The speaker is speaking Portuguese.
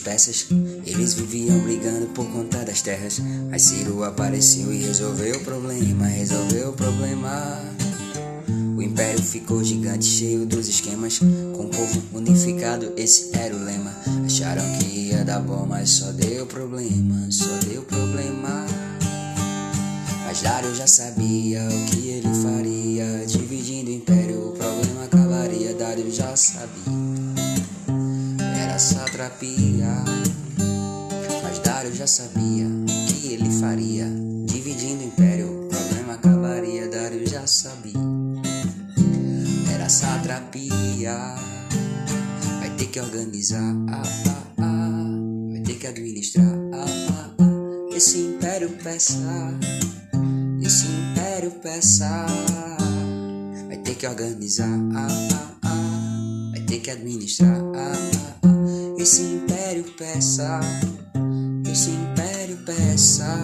peças. Eles viviam brigando por conta das terras. Mas Ciro apareceu e resolveu o problema. Resolveu o problema. O império ficou gigante, cheio dos esquemas. Com o povo unificado, esse era o lema. Acharam que ia dar bom, mas só deu problema. Só deu problema. Mas Dário já sabia o que ele faria. Dividindo o império, o problema acabaria. Dário já sabia. Era satrapia. Mas Dário já sabia que ele faria. Dividindo o império, o problema acabaria. Dário já sabia. Era satrapia. Vai ter que organizar. Ah, ah, ah. Vai ter que administrar. Ah, ah, ah. Esse império peça. Esse império peça. Vai ter que organizar. Ah, ah, ah. Vai ter que administrar. Ah, ah, ah. Esse império peça. Esse império peça.